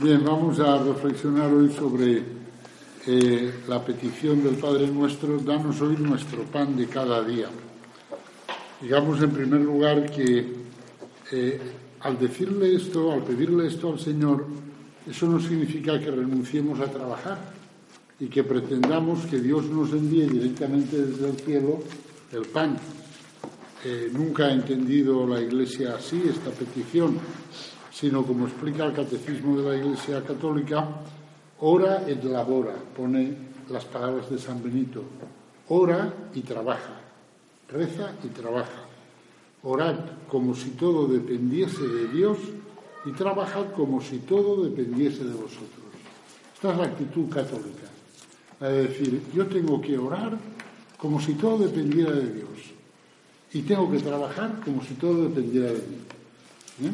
Bien, vamos a reflexionar hoy sobre eh, la petición del Padre Nuestro, danos hoy nuestro pan de cada día. Digamos en primer lugar que eh, al decirle esto, al pedirle esto al Señor, eso no significa que renunciemos a trabajar y que pretendamos que Dios nos envíe directamente desde el cielo el pan. Eh, nunca ha entendido la Iglesia así esta petición sino como explica el Catecismo de la Iglesia Católica, ora et labora, pone las palabras de San Benito, ora y trabaja, reza y trabaja. Orad como si todo dependiese de Dios y trabajad como si todo dependiese de vosotros. Esta es la actitud católica, la de decir, yo tengo que orar como si todo dependiera de Dios y tengo que trabajar como si todo dependiera de mí. ¿eh?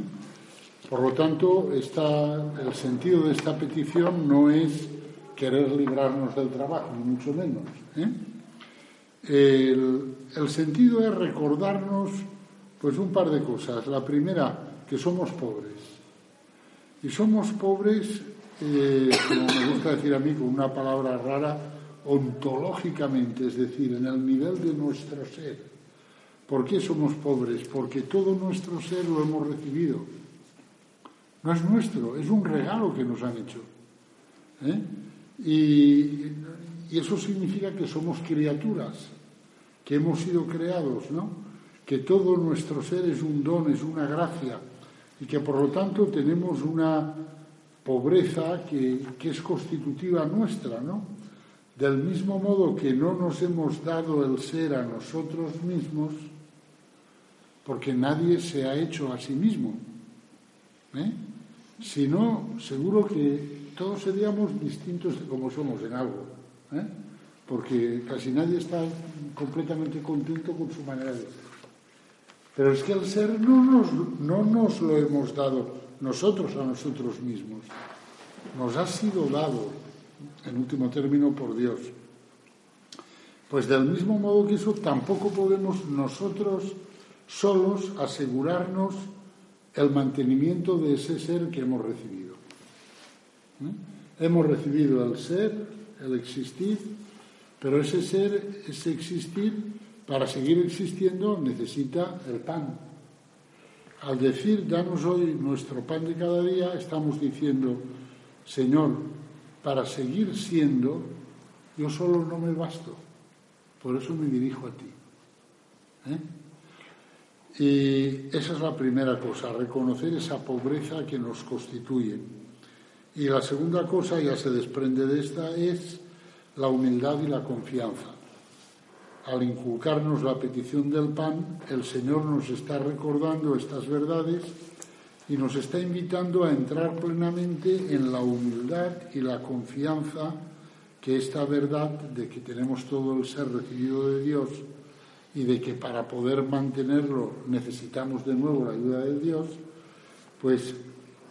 Por lo tanto, el sentido de esta petición no es querer librarnos del trabajo, ni mucho menos. ¿eh? El, sentido es recordarnos pues un par de cosas. La primera, que somos pobres. Y somos pobres, eh, como me gusta decir a mí con una palabra rara, ontológicamente, es decir, en el nivel de nuestro ser. ¿Por qué somos pobres? Porque todo nuestro ser lo hemos recibido no es nuestro, es un regalo que nos han hecho. ¿eh? Y, eso significa que somos criaturas, que hemos sido creados, ¿no? Que todo nuestro ser es un don, es una gracia, y que por lo tanto tenemos una pobreza que, que es constitutiva nuestra, ¿no? Del mismo modo que no nos hemos dado el ser a nosotros mismos, porque nadie se ha hecho a sí mismo. ¿eh? Si no, seguro que todos seríamos distintos de como somos en algo, ¿eh? porque casi nadie está completamente contento con su manera de ser. Pero es que el ser no nos, no nos lo hemos dado nosotros a nosotros mismos, nos ha sido dado, en último término, por Dios. Pues del mismo modo que eso, tampoco podemos nosotros solos asegurarnos el mantenimiento de ese ser que hemos recibido. ¿Eh? Hemos recibido el ser, el existir, pero ese ser, ese existir, para seguir existiendo necesita el pan. Al decir, danos hoy nuestro pan de cada día, estamos diciendo, Señor, para seguir siendo, yo solo no me basto. Por eso me dirijo a ti. ¿Eh? Y esa es la primera cosa, reconocer esa pobreza que nos constituye. Y la segunda cosa, ya se desprende de esta, es la humildad y la confianza. Al inculcarnos la petición del pan, el Señor nos está recordando estas verdades y nos está invitando a entrar plenamente en la humildad y la confianza que esta verdad de que tenemos todo el ser recibido de Dios y de que para poder mantenerlo necesitamos de nuevo la ayuda de Dios, pues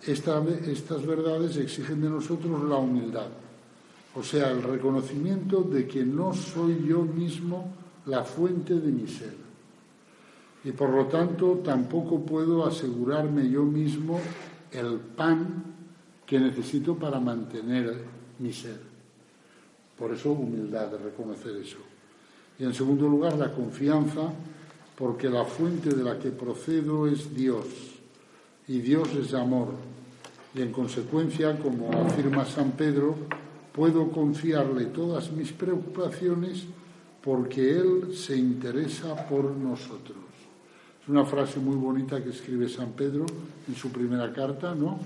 estas verdades exigen de nosotros la humildad, o sea, el reconocimiento de que no soy yo mismo la fuente de mi ser. Y por lo tanto tampoco puedo asegurarme yo mismo el pan que necesito para mantener mi ser. Por eso humildad, reconocer eso. Y en segundo lugar, la confianza, porque la fuente de la que procedo es Dios, y Dios es amor. Y en consecuencia, como afirma San Pedro, puedo confiarle todas mis preocupaciones porque Él se interesa por nosotros. Es una frase muy bonita que escribe San Pedro en su primera carta, ¿no?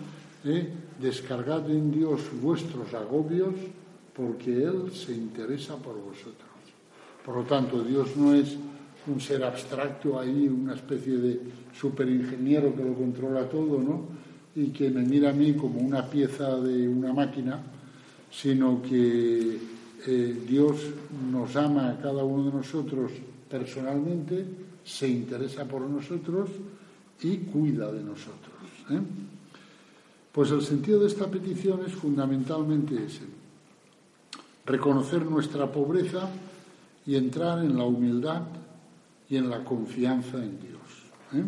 ¿Eh? Descargad en Dios vuestros agobios porque Él se interesa por vosotros. Por lo tanto, Dios no es un ser abstracto ahí, una especie de superingeniero que lo controla todo, ¿no? Y que me mira a mí como una pieza de una máquina, sino que eh, Dios nos ama a cada uno de nosotros personalmente, se interesa por nosotros y cuida de nosotros. ¿eh? Pues el sentido de esta petición es fundamentalmente ese, reconocer nuestra pobreza y entrar en la humildad y en la confianza en Dios. ¿eh?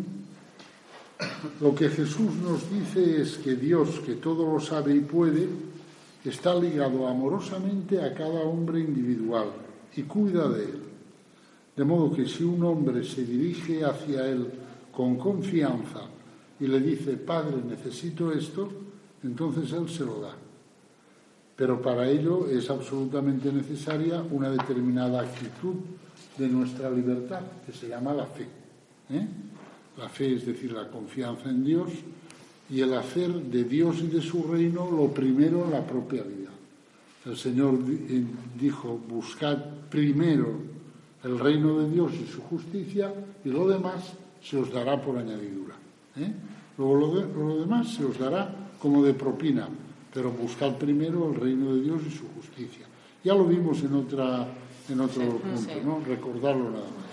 Lo que Jesús nos dice es que Dios, que todo lo sabe y puede, está ligado amorosamente a cada hombre individual y cuida de él. De modo que si un hombre se dirige hacia él con confianza y le dice, Padre, necesito esto, entonces Él se lo da. Pero para ello es absolutamente necesaria una determinada actitud de nuestra libertad, que se llama la fe. ¿eh? La fe es decir, la confianza en Dios y el hacer de Dios y de su reino lo primero en la propia vida. El Señor eh, dijo, buscad primero el reino de Dios y su justicia y lo demás se os dará por añadidura. ¿eh? Luego lo, demás se os dará como de propina, pero buscad primero el reino de Dios y su justicia. Ya lo vimos en, otra, en otro punto, ¿no? recordarlo nada más.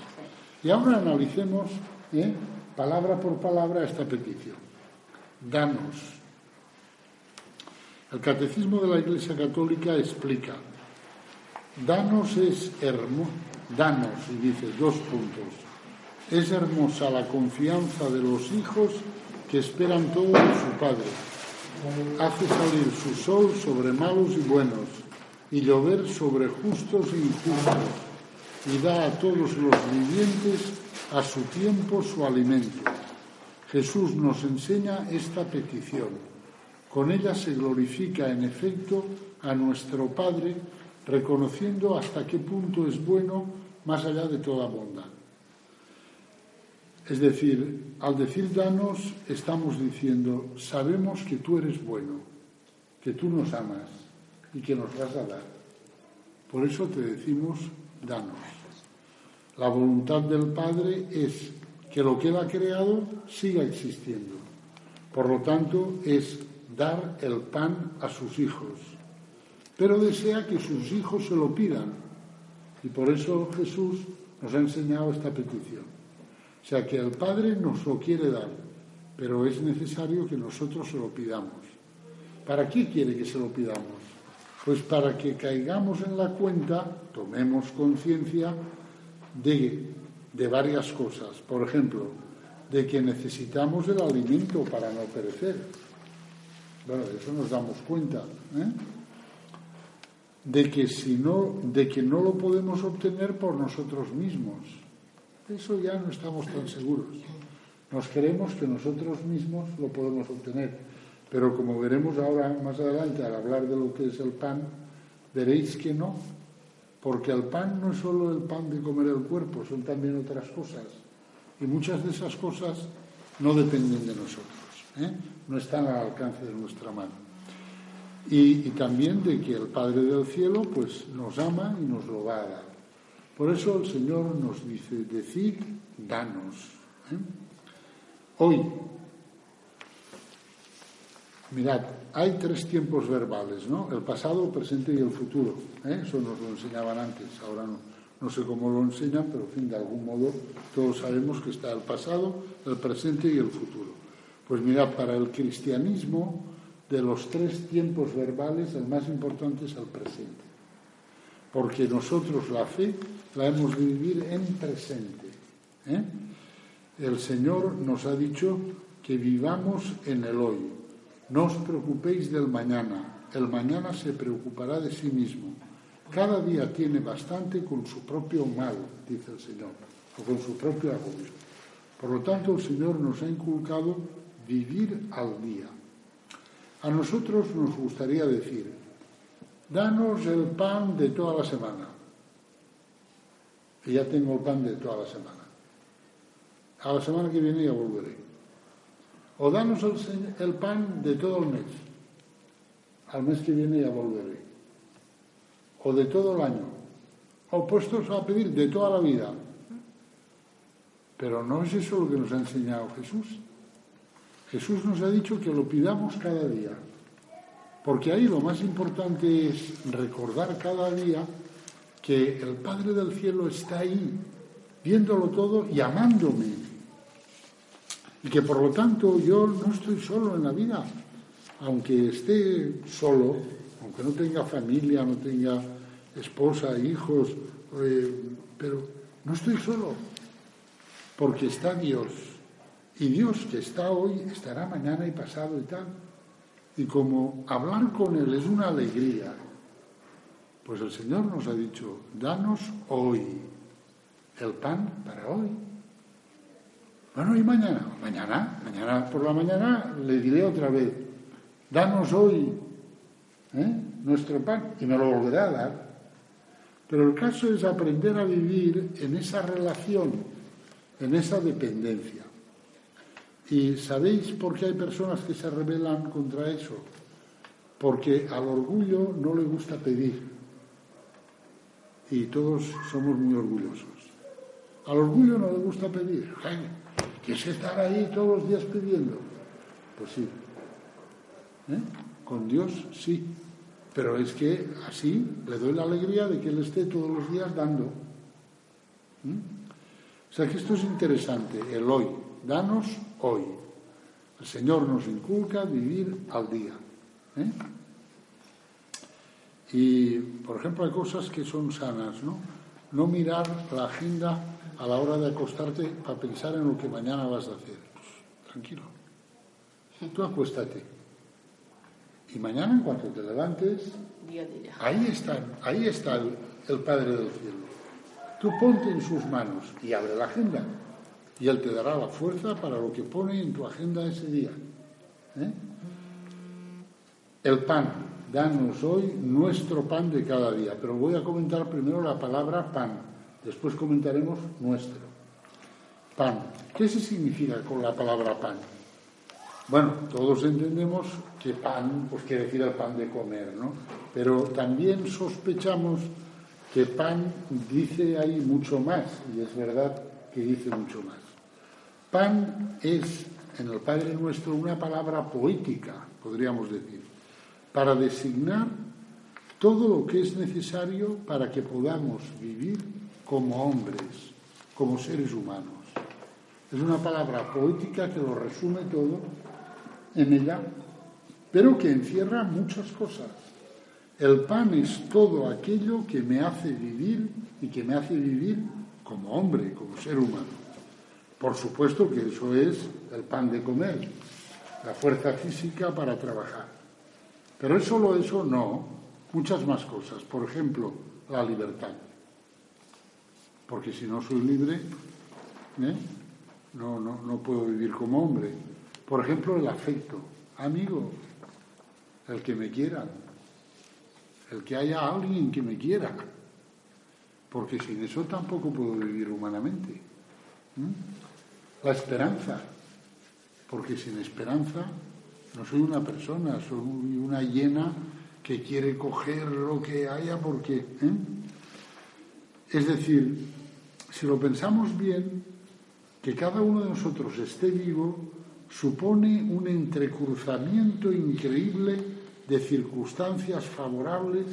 Y ahora analicemos ¿eh? palabra por palabra esta petición. Danos. El Catecismo de la Iglesia Católica explica, danos es hermoso, danos, y dice dos puntos, es hermosa la confianza de los hijos que esperan todo de su Padre. Hace salir su sol sobre malos y buenos y llover sobre justos e injustos y da a todos los vivientes a su tiempo su alimento. Jesús nos enseña esta petición. Con ella se glorifica en efecto a nuestro Padre, reconociendo hasta qué punto es bueno más allá de toda bondad. Es decir, al decir danos, estamos diciendo, sabemos que tú eres bueno, que tú nos amas y que nos vas a dar. Por eso te decimos, danos. La voluntad del Padre es que lo que Él ha creado siga existiendo. Por lo tanto, es dar el pan a sus hijos. Pero desea que sus hijos se lo pidan. Y por eso Jesús nos ha enseñado esta petición. O sea que el Padre nos lo quiere dar, pero es necesario que nosotros se lo pidamos. ¿Para qué quiere que se lo pidamos? Pues para que caigamos en la cuenta, tomemos conciencia de, de varias cosas. Por ejemplo, de que necesitamos el alimento para no perecer. Bueno, de eso nos damos cuenta. ¿eh? De que si no, de que no lo podemos obtener por nosotros mismos eso ya no estamos tan seguros. Nos creemos que nosotros mismos lo podemos obtener, pero como veremos ahora más adelante al hablar de lo que es el pan, veréis que no, porque el pan no es solo el pan de comer el cuerpo, son también otras cosas. Y muchas de esas cosas no dependen de nosotros, ¿eh? no están al alcance de nuestra mano. Y, también de que el Padre del Cielo pues nos ama y nos lo va a dar. Por eso el Señor nos dice, decid, danos. ¿eh? Hoy, mirad, hay tres tiempos verbales, ¿no? El pasado, el presente y el futuro. ¿eh? Eso nos lo enseñaban antes, ahora no. No sé cómo lo enseñan, pero en fin, de algún modo todos sabemos que está el pasado, el presente y el futuro. Pues mirad, para el cristianismo, de los tres tiempos verbales, el más importante es el presente porque nosotros la fe la hemos de vivir en presente. ¿eh? El Señor nos ha dicho que vivamos en el hoy. No os preocupéis del mañana, el mañana se preocupará de sí mismo. Cada día tiene bastante con su propio mal, dice el Señor, o con su propio agobio. Por lo tanto, el Señor nos ha inculcado vivir al día. A nosotros nos gustaría decir, danos el pan de toda la semana. Y ya tengo el pan de toda la semana. A la semana que viene ya volveré. O danos el, pan de todo el mes. Al mes que viene ya volveré. O de todo el año. O puestos a pedir de toda la vida. Pero no es eso lo que nos ha enseñado Jesús. Jesús nos ha dicho que lo pidamos cada día Porque ahí lo más importante es recordar cada día que el Padre del Cielo está ahí, viéndolo todo y amándome. Y que por lo tanto yo no estoy solo en la vida, aunque esté solo, aunque no tenga familia, no tenga esposa, hijos, eh, pero no estoy solo, porque está Dios. Y Dios que está hoy estará mañana y pasado y tal. Y como hablar con Él es una alegría, pues el Señor nos ha dicho, danos hoy el pan para hoy. Bueno, y mañana, mañana, mañana por la mañana le diré otra vez, danos hoy ¿eh? nuestro pan y me lo volverá a dar. Pero el caso es aprender a vivir en esa relación, en esa dependencia. ¿Y sabéis por qué hay personas que se rebelan contra eso? Porque al orgullo no le gusta pedir. Y todos somos muy orgullosos. Al orgullo no le gusta pedir. que es estar ahí todos los días pidiendo. Pues sí. ¿Eh? Con Dios sí. Pero es que así le doy la alegría de que Él esté todos los días dando. ¿Mm? O sea que esto es interesante, el hoy. Danos hoy. El Señor nos inculca vivir al día. ¿eh? Y, por ejemplo, hay cosas que son sanas, ¿no? No mirar la agenda a la hora de acostarte para pensar en lo que mañana vas a hacer. Pues, tranquilo. Tú acuéstate y mañana, en cuanto te levantes, ahí está, ahí está el, Padre del Cielo. Tú ponte en sus manos y abre la agenda. Y Él te dará la fuerza para lo que pone en tu agenda ese día. ¿eh? El pan. Danos hoy nuestro pan de cada día. Pero voy a comentar primero la palabra pan. Después comentaremos nuestro. Pan. ¿Qué se significa con la palabra pan? Bueno, todos entendemos que pan pues quiere decir el pan de comer, ¿no? Pero también sospechamos que pan dice ahí mucho más, y es verdad que dice mucho más. Pan es en el Padre Nuestro una palabra poética, podríamos decir, para designar todo lo que es necesario para que podamos vivir como hombres, como seres humanos. Es una palabra poética que lo resume todo en ella, pero que encierra muchas cosas. El pan es todo aquello que me hace vivir y que me hace vivir como hombre, como ser humano. Por supuesto que eso es el pan de comer, la fuerza física para trabajar. Pero es solo eso, no, muchas más cosas. Por ejemplo, la libertad. Porque si no soy libre, ¿eh? no, no, no puedo vivir como hombre. Por ejemplo, el afecto. Amigo, el que me quiera, el que haya alguien que me quiera, porque sin eso tampoco puedo vivir humanamente. La esperanza, porque sin esperanza no soy una persona, soy una llena que quiere coger lo que haya porque... ¿eh? Es decir, si lo pensamos bien, que cada uno de nosotros esté vivo supone un entrecruzamiento increíble de circunstancias favorables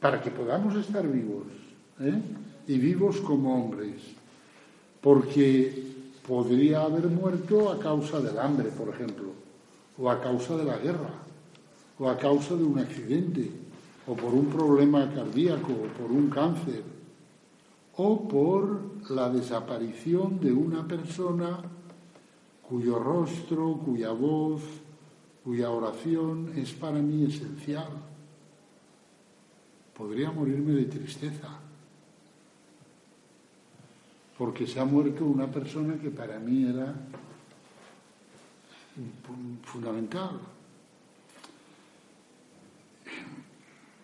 para que podamos estar vivos ¿eh? y vivos como hombres. Porque podría haber muerto a causa del hambre, por ejemplo, o a causa de la guerra, o a causa de un accidente, o por un problema cardíaco, o por un cáncer, o por la desaparición de una persona cuyo rostro, cuya voz, cuya oración es para mí esencial. Podría morirme de tristeza, porque se ha muerto una persona que para mí era fundamental.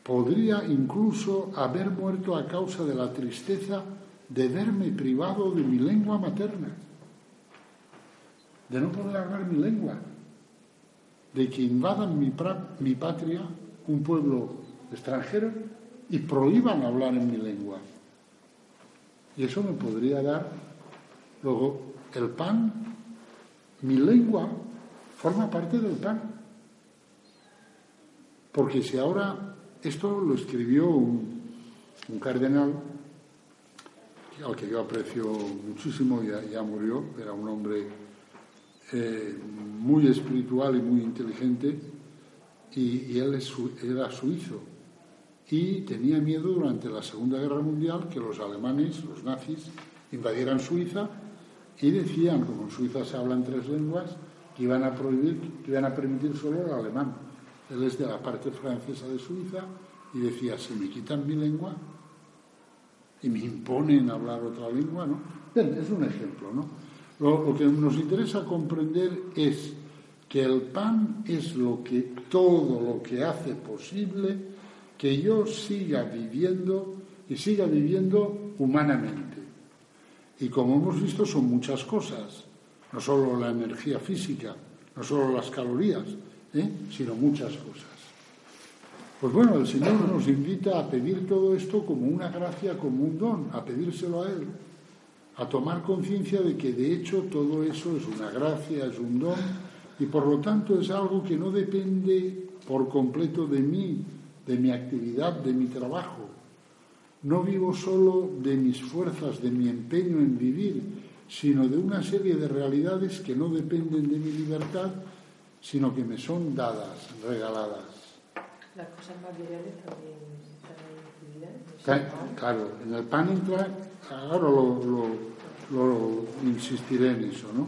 Podría incluso haber muerto a causa de la tristeza de verme privado de mi lengua materna de no poder hablar mi lengua, de que invadan mi, mi patria, un pueblo extranjero, y prohíban hablar en mi lengua. Y eso me podría dar luego el pan, mi lengua forma parte del pan. Porque si ahora, esto lo escribió un, cardenal al que yo aprecio muchísimo, ya, ya murió, era un hombre eh, muy espiritual y muy inteligente, y, él era suizo. Y tenía miedo durante la Segunda Guerra Mundial que los alemanes, los nazis, invadieran Suiza y decían, como en Suiza se hablan tres lenguas, que iban a prohibir, que iban a permitir solo el alemán. Él es de la parte francesa de Suiza y decía, si me quitan mi lengua y me imponen hablar otra lengua, ¿no? Bien, es un ejemplo, ¿no? Lo, que nos interesa comprender es que el pan es lo que todo lo que hace posible que yo siga viviendo y siga viviendo humanamente. Y como hemos visto son muchas cosas, no solo la energía física, no solo las calorías, ¿eh? sino muchas cosas. Pues bueno, el Señor nos invita a pedir todo esto como una gracia, como un don, a pedírselo a Él, a tomar conciencia de que de hecho todo eso es una gracia, es un don, y por lo tanto es algo que no depende por completo de mí, de mi actividad, de mi trabajo. No vivo solo de mis fuerzas, de mi empeño en vivir, sino de una serie de realidades que no dependen de mi libertad, sino que me son dadas, regaladas. Las cosas materiales también están Claro, en el pan entra, ahora lo, lo, insistiré en eso, ¿no?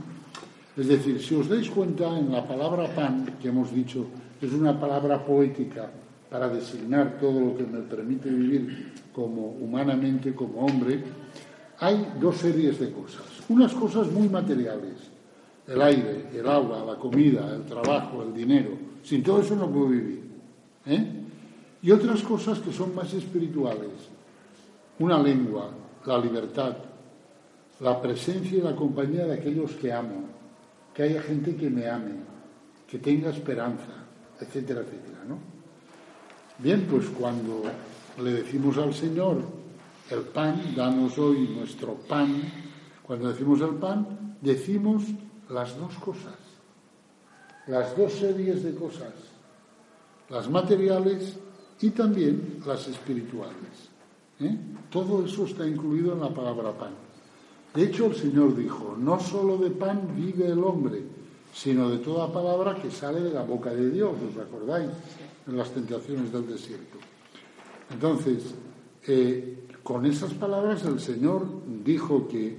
Es decir, si os dais cuenta, en la palabra pan, que hemos dicho, es una palabra poética para designar todo lo que me permite vivir como humanamente, como hombre, hay dos series de cosas. Unas cosas muy materiales, el aire, el agua, la comida, el trabajo, el dinero. Sin todo eso no puedo vivir. ¿eh? Y otras cosas que son más espirituales. Una lengua, la libertad, la presencia y la compañía de aquellos que amo, que haya gente que me ame, que tenga esperanza, etcétera, etcétera. ¿no? Bien, pues cuando le decimos al Señor, el pan, danos hoy nuestro pan, cuando decimos el pan, decimos las dos cosas, las dos series de cosas, las materiales y también las espirituales. ¿eh? Todo eso está incluido en la palabra pan. De hecho, el Señor dijo, no solo de pan vive el hombre, sino de toda palabra que sale de la boca de Dios, ¿os acordáis? En las tentaciones del desierto. Entonces, eh, con esas palabras el Señor dijo que,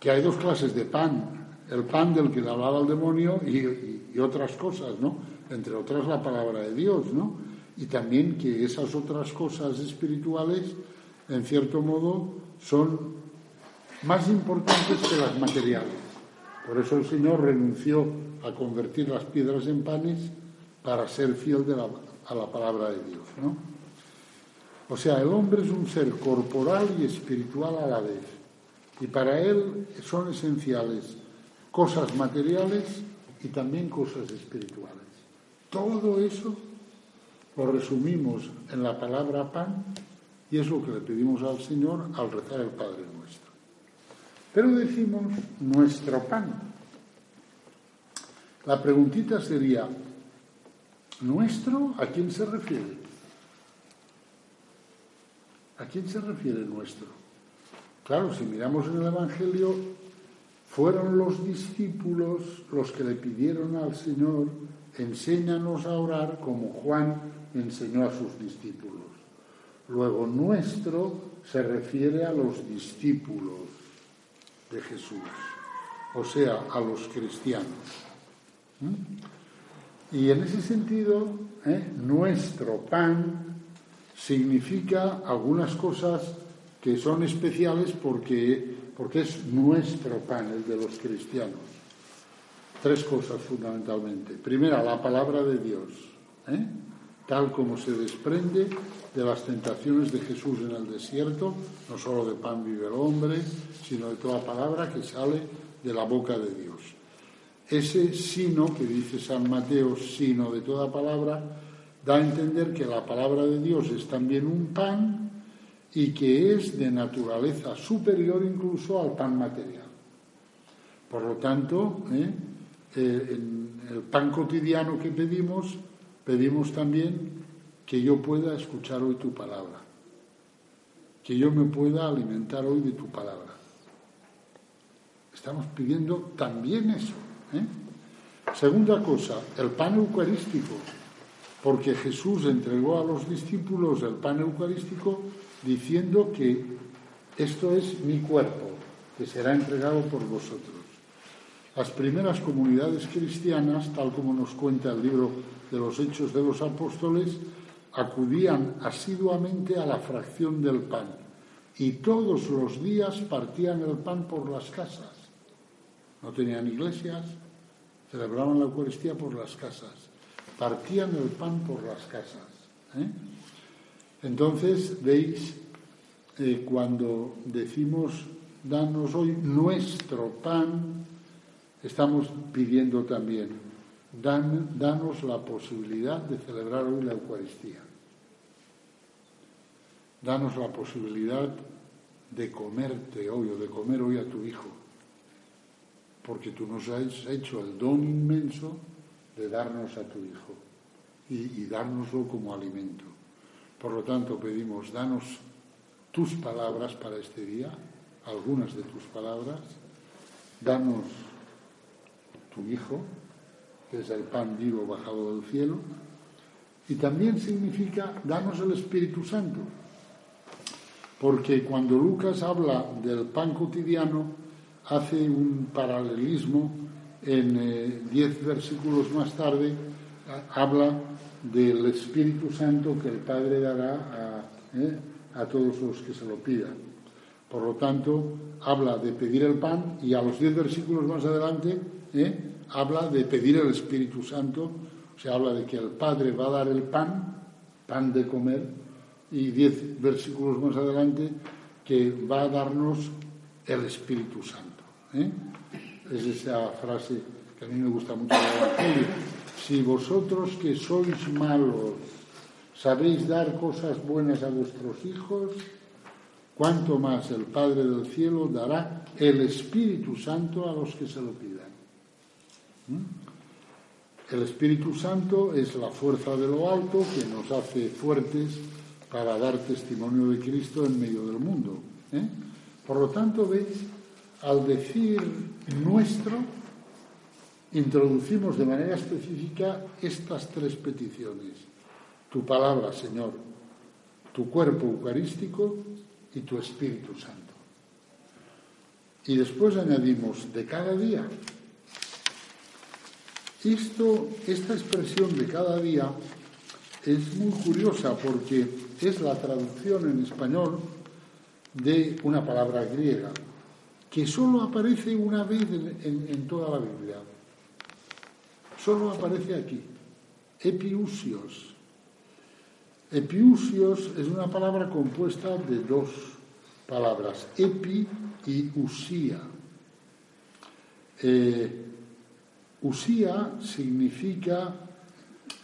que, hay dos clases de pan, el pan del que le hablaba el demonio y, y otras cosas, ¿no? Entre otras la palabra de Dios, ¿no? Y también que esas otras cosas espirituales, en cierto modo, son más importantes que las materiales. Por eso el Señor renunció a convertir las piedras en panes para ser fiel a la palabra de Dios. ¿no? O sea, el hombre es un ser corporal y espiritual a la vez. Y para él son esenciales cosas materiales y también cosas espirituales. Todo eso lo resumimos en la palabra pan y es lo que le pedimos al Señor al rezar el Padre nuestro. Pero decimos nuestro pan. La preguntita sería, ¿nuestro a quién se refiere? ¿A quién se refiere nuestro? Claro, si miramos en el Evangelio, fueron los discípulos los que le pidieron al Señor, enséñanos a orar como Juan enseñó a sus discípulos. Luego, nuestro se refiere a los discípulos de Jesús, o sea, a los cristianos. Y en ese sentido, ¿eh? nuestro pan significa algunas cosas que son especiales porque, porque es nuestro pan, el de los cristianos. Tres cosas fundamentalmente. Primera, la palabra de Dios, ¿eh? tal como se desprende de las tentaciones de Jesús en el desierto, no solo de pan vive el hombre, sino de toda palabra que sale de la boca de Dios. Ese sino que dice San Mateo, sino de toda palabra, da a entender que la palabra de Dios es también un pan y que es de naturaleza superior incluso al pan material. Por lo tanto, ¿eh? el pan cotidiano que pedimos pedimos también que yo pueda escuchar hoy tu palabra, que yo me pueda alimentar hoy de tu palabra. Estamos pidiendo también eso. ¿eh? Segunda cosa, el pan eucarístico, porque Jesús entregó a los discípulos el pan eucarístico diciendo que esto es mi cuerpo, que será entregado por vosotros. Las primeras comunidades cristianas, tal como nos cuenta el libro de los Hechos de los Apóstoles, acudían asiduamente a la fracción del pan y todos los días partían el pan por las casas. No tenían iglesias, celebraban la Eucaristía por las casas, partían el pan por las casas. ¿eh? Entonces, veis, eh, cuando decimos, danos hoy nuestro pan, estamos pidiendo también, dan, danos la posibilidad de celebrar hoy la Eucaristía. Danos la posibilidad de comerte hoy o de comer hoy a tu Hijo, porque tú nos has hecho el don inmenso de darnos a tu Hijo y, y dárnoslo como alimento. Por lo tanto, pedimos, danos tus palabras para este día, algunas de tus palabras, danos tu Hijo, que es el pan vivo bajado del cielo, y también significa danos el Espíritu Santo, porque cuando Lucas habla del pan cotidiano, hace un paralelismo en eh, diez versículos más tarde, habla del Espíritu Santo que el Padre dará a, eh, a todos los que se lo pidan. Por lo tanto, habla de pedir el pan y a los diez versículos más adelante ¿eh? habla de pedir el Espíritu Santo, o sea, habla de que el Padre va a dar el pan, pan de comer, y diez versículos más adelante que va a darnos el Espíritu Santo. ¿eh? Es esa frase que a mí me gusta mucho del. Si vosotros que sois malos sabéis dar cosas buenas a vuestros hijos, cuanto más el Padre del cielo dará el Espíritu Santo a los que se lo pidan. ¿Mm? El Espíritu Santo es la fuerza de lo alto que nos hace fuertes para dar testimonio de Cristo en medio del mundo. ¿eh? Por lo tanto, veis, al decir nuestro, introducimos de manera específica estas tres peticiones. Tu palabra, Señor, tu cuerpo eucarístico y tu Espíritu Santo. Y después añadimos de cada día. Esto, esta expresión de cada día es muy curiosa porque es la traducción en español de una palabra griega que solo aparece una vez en, toda la Biblia. Solo aparece aquí. Epiusios. Epiusios es una palabra compuesta de dos palabras, epi y usía. Eh, usía significa,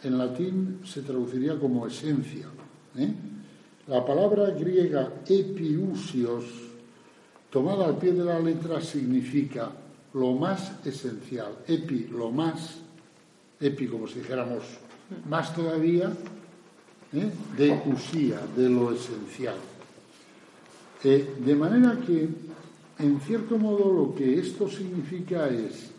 en latín se traduciría como esencia. ¿eh? La palabra griega epiusios, tomada al pie de la letra, significa lo más esencial. Epi, lo más, epi como si dijéramos más todavía, ¿eh? de usía, de lo esencial. Eh, de manera que, en cierto modo, lo que esto significa es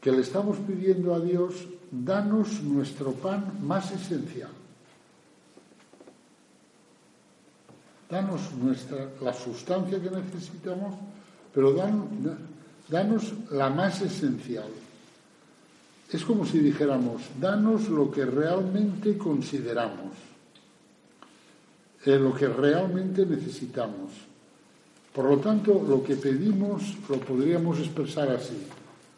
que le estamos pidiendo a Dios, danos nuestro pan más esencial. Danos nuestra, la sustancia que necesitamos, pero danos la más esencial. Es como si dijéramos, danos lo que realmente consideramos, eh, lo que realmente necesitamos. Por lo tanto, lo que pedimos lo podríamos expresar así.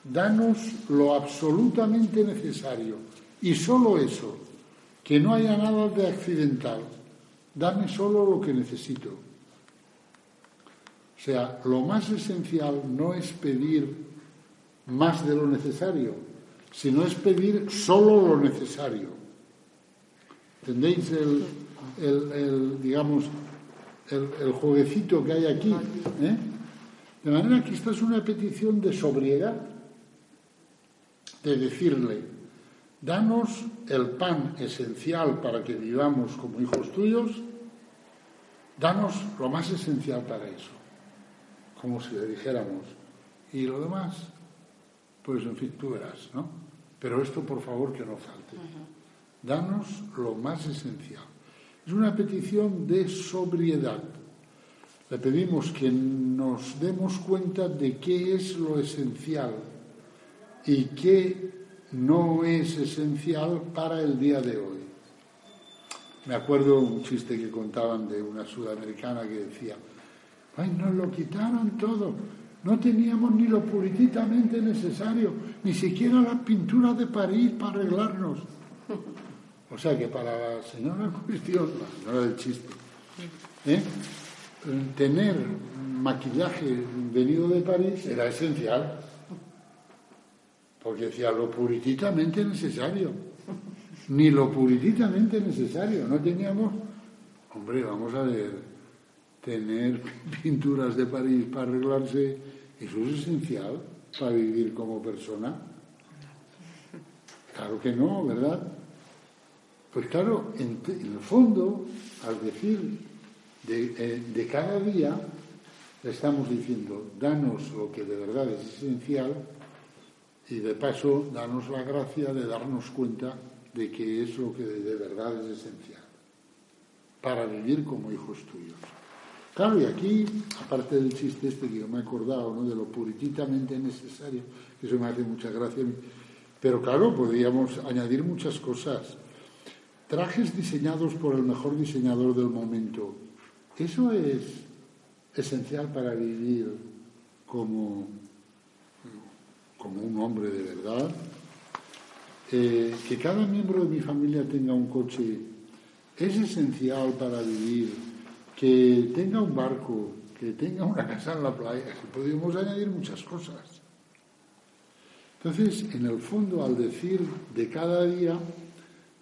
Danos lo absolutamente necesario y solo eso, que no haya nada de accidental. Dame solo lo que necesito. O sea, lo más esencial no es pedir más de lo necesario, sino es pedir solo lo necesario. ¿Entendéis el, digamos, el, jueguecito que hay aquí? ¿eh? De manera que esta es una petición de sobriedad, de decirle, danos el pan esencial para que vivamos como hijos tuyos, danos lo más esencial para eso, como si le dijéramos, y lo demás, pues en fin, tú verás, ¿no? Pero esto por favor que no falte. Danos lo más esencial. Es una petición de sobriedad. Le pedimos que nos demos cuenta de qué es lo esencial y qué no es esencial para el día de hoy. Me acuerdo un chiste que contaban de una sudamericana que decía, ay, nos lo quitaron todo, no teníamos ni lo purititamente necesario, ni siquiera las pinturas de París para arreglarnos. O sea que para la señora cuestión, la señora del chiste, ¿eh? tener maquillaje venido de París era esencial. Porque decía lo purititamente necesario. Ni lo purititamente necesario. No teníamos. Hombre, vamos a ver. Tener pinturas de París para arreglarse, eso es esencial para vivir como persona. Claro que no, ¿verdad? Pues claro, en, el fondo, al decir de, eh, de, cada día, le estamos diciendo, danos lo que de verdad es esencial y de paso, danos la gracia de darnos cuenta de que es lo que de verdad es esencial para vivir como hijos tuyos. Claro, y aquí, aparte del chiste este que yo me he acordado, ¿no? de lo purititamente necesario, que eso me hace mucha gracia, pero claro, podríamos añadir muchas cosas. Trajes diseñados por el mejor diseñador del momento. Eso es esencial para vivir como, como un hombre de verdad. Eh, que cada miembro de mi familia tenga un coche es esencial para vivir. Que tenga un barco, que tenga una casa en la playa. Podemos añadir muchas cosas. Entonces, en el fondo, al decir de cada día,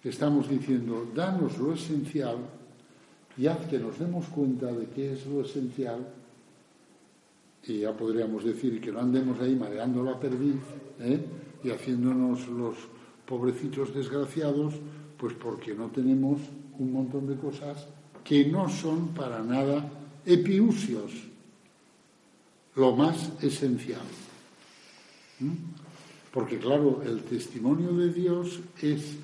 estamos diciendo, danos lo esencial y haz que nos demos cuenta de qué es lo esencial y ya podríamos decir que no andemos ahí mareando la perdiz ¿eh? y haciéndonos los pobrecitos desgraciados, pues porque no tenemos un montón de cosas que no son para nada epiusios, lo más esencial. Porque claro, el testimonio de Dios es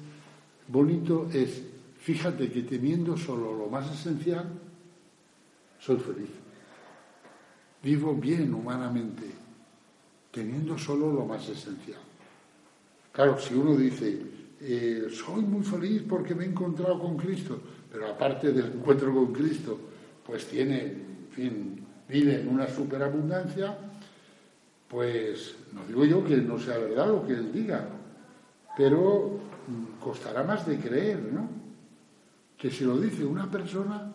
bonito es, fíjate que teniendo solo lo más esencial, soy feliz. Vivo bien humanamente, teniendo solo lo más esencial. Claro, si uno dice, eh, soy muy feliz porque me he encontrado con Cristo, pero aparte del encuentro con Cristo, pues tiene, en fin, vive en una superabundancia, pues no digo yo que no sea verdad lo que él diga, pero costará más de creer, ¿no? Que se lo dice una persona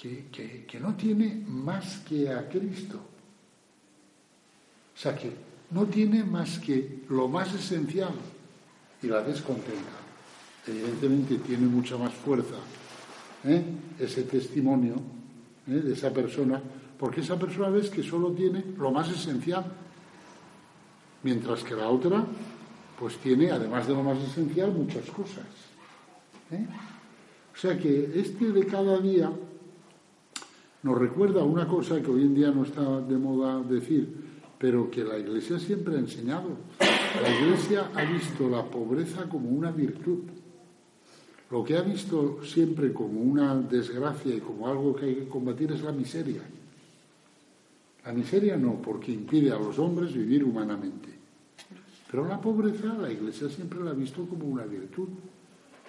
que, que, no tiene más que a Cristo. O sea, que no tiene más que lo más esencial y la descontenta. Evidentemente tiene mucha más fuerza ¿eh? ese testimonio ¿eh? de esa persona, porque esa persona ves que solo tiene lo más esencial, mientras que la otra pues tiene, además de lo más esencial, muchas cosas. ¿eh? O sea que este de cada día nos recuerda una cosa que hoy en día no está de moda decir, pero que la Iglesia siempre ha enseñado. La Iglesia ha visto la pobreza como una virtud. Lo que ha visto siempre como una desgracia y como algo que hay que combatir es la miseria. La miseria no, porque impide a los hombres vivir humanamente. Pero la pobreza la Iglesia siempre la ha visto como una virtud.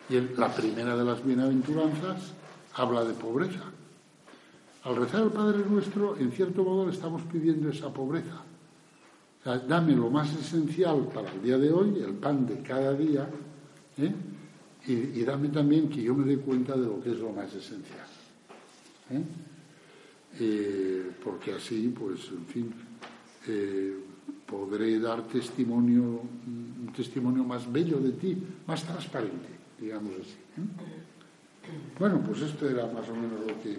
Y la primera de las bienaventuranzas habla de pobreza. Al rezar al Padre Nuestro, en cierto modo le estamos pidiendo esa pobreza. Dame lo más esencial para el día de hoy, el pan de cada día, ¿eh? y, dame también que yo me dé cuenta de lo que es lo más esencial. ¿eh? Eh, porque así, pues, en fin, podré dar testimonio, un testimonio más bello de ti, más transparente, digamos así. Bueno, pues esto era más o menos lo que